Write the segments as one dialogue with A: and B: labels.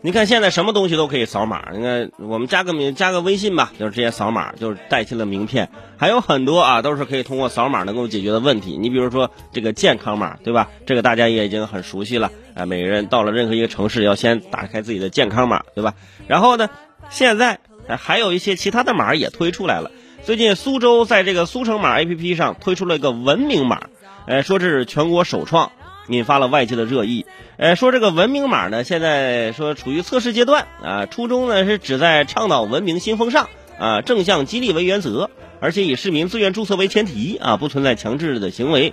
A: 你看现在什么东西都可以扫码，你看我们加个名加个微信吧，就是直接扫码，就是代替了名片。还有很多啊，都是可以通过扫码能够解决的问题。你比如说这个健康码，对吧？这个大家也已经很熟悉了啊。每个人到了任何一个城市，要先打开自己的健康码，对吧？然后呢，现在还有一些其他的码也推出来了。最近苏州在这个苏城码 APP 上推出了一个文明码，呃，说这是全国首创。引发了外界的热议，呃，说这个文明码呢，现在说处于测试阶段啊，初衷呢是旨在倡导文明新风尚啊，正向激励为原则，而且以市民自愿注册为前提啊，不存在强制的行为。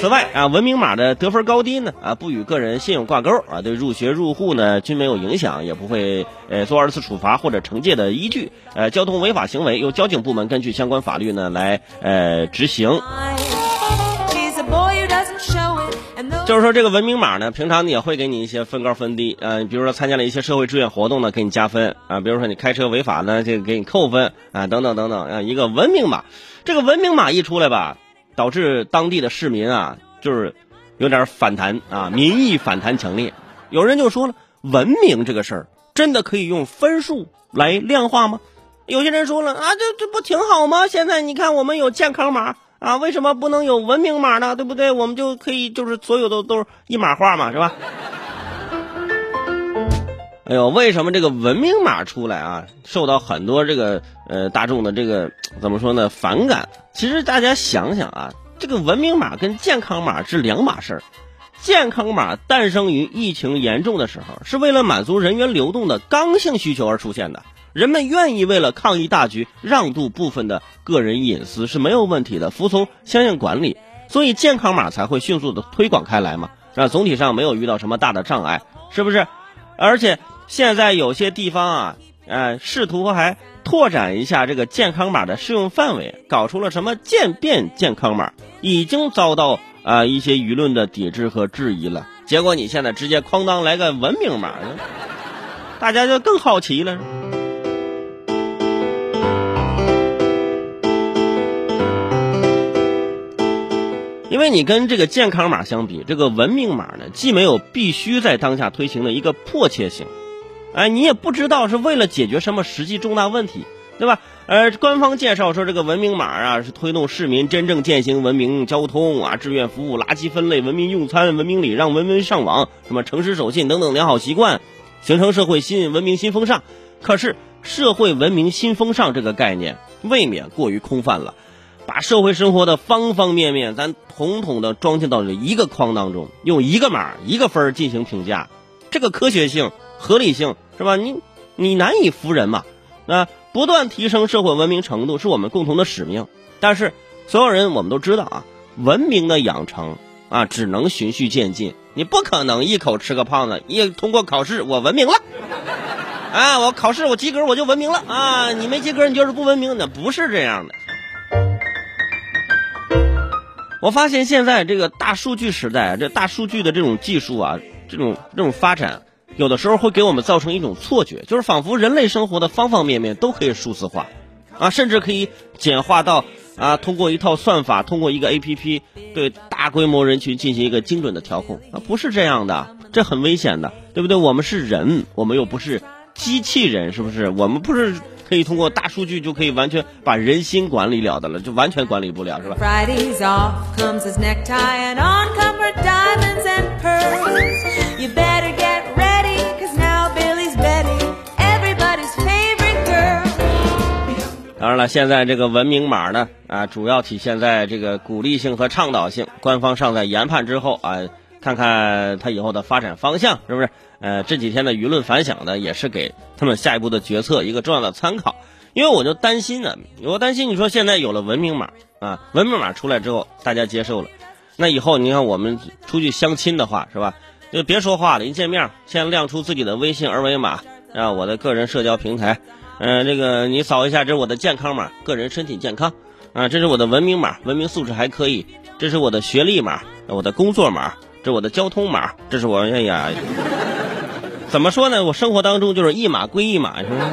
A: 此外啊，文明码的得分高低呢啊，不与个人信用挂钩啊，对入学入户呢均没有影响，也不会呃做二次处罚或者惩戒的依据。呃，交通违法行为由交警部门根据相关法律呢来呃执行。就是说，这个文明码呢，平常也会给你一些分高分低，呃，比如说参加了一些社会志愿活动呢，给你加分啊；比如说你开车违法呢，这个给你扣分啊，等等等等啊。一个文明码，这个文明码一出来吧，导致当地的市民啊，就是有点反弹啊，民意反弹强烈。有人就说了，文明这个事儿真的可以用分数来量化吗？有些人说了啊，这这不挺好吗？现在你看，我们有健康码。啊，为什么不能有文明码呢？对不对？我们就可以就是所有的都是一码化嘛，是吧？哎呦，为什么这个文明码出来啊，受到很多这个呃大众的这个怎么说呢反感？其实大家想想啊，这个文明码跟健康码是两码事儿。健康码诞生于疫情严重的时候，是为了满足人员流动的刚性需求而出现的。人们愿意为了抗疫大局让渡部分的个人隐私是没有问题的，服从相应管理，所以健康码才会迅速的推广开来嘛。啊，总体上没有遇到什么大的障碍，是不是？而且现在有些地方啊，呃，试图还拓展一下这个健康码的适用范围，搞出了什么渐变健康码，已经遭到啊一些舆论的抵制和质疑了。结果你现在直接哐当来个文明码，大家就更好奇了。因为你跟这个健康码相比，这个文明码呢，既没有必须在当下推行的一个迫切性，哎，你也不知道是为了解决什么实际重大问题，对吧？呃，官方介绍说这个文明码啊，是推动市民真正践行文明交通啊、志愿服务、垃圾分类、文明用餐、文明礼让、文明上网、什么诚实守信等等良好习惯，形成社会新文明新风尚。可是，社会文明新风尚这个概念未免过于空泛了。把社会生活的方方面面，咱统统的装进到这一个框当中，用一个码、一个分进行评价，这个科学性、合理性是吧？你你难以服人嘛？啊，不断提升社会文明程度是我们共同的使命。但是所有人我们都知道啊，文明的养成啊，只能循序渐进，你不可能一口吃个胖子。一通过考试，我文明了，啊，我考试我及格我就文明了啊，你没及格你就是不文明的，不是这样的。我发现现在这个大数据时代，这大数据的这种技术啊，这种这种发展，有的时候会给我们造成一种错觉，就是仿佛人类生活的方方面面都可以数字化，啊，甚至可以简化到啊，通过一套算法，通过一个 A P P 对大规模人群进行一个精准的调控啊，不是这样的，这很危险的，对不对？我们是人，我们又不是机器人，是不是？我们不是。可以通过大数据就可以完全把人心管理了的了，就完全管理不了，是吧？当然了，现在这个文明码呢，啊，主要体现在这个鼓励性和倡导性，官方尚在研判之后啊，看看他以后的发展方向，是不是？呃，这几天的舆论反响呢，也是给他们下一步的决策一个重要的参考。因为我就担心呢，我担心你说现在有了文明码啊，文明码出来之后，大家接受了，那以后你看我们出去相亲的话，是吧？就别说话了，一见面先亮出自己的微信二维码啊，我的个人社交平台，嗯，这个你扫一下，这是我的健康码，个人身体健康啊，这是我的文明码，文明素质还可以，这是我的学历码，我的工作码，这是我的交通码，这是我哎呀。怎么说呢？我生活当中就是一码归一码，是吧？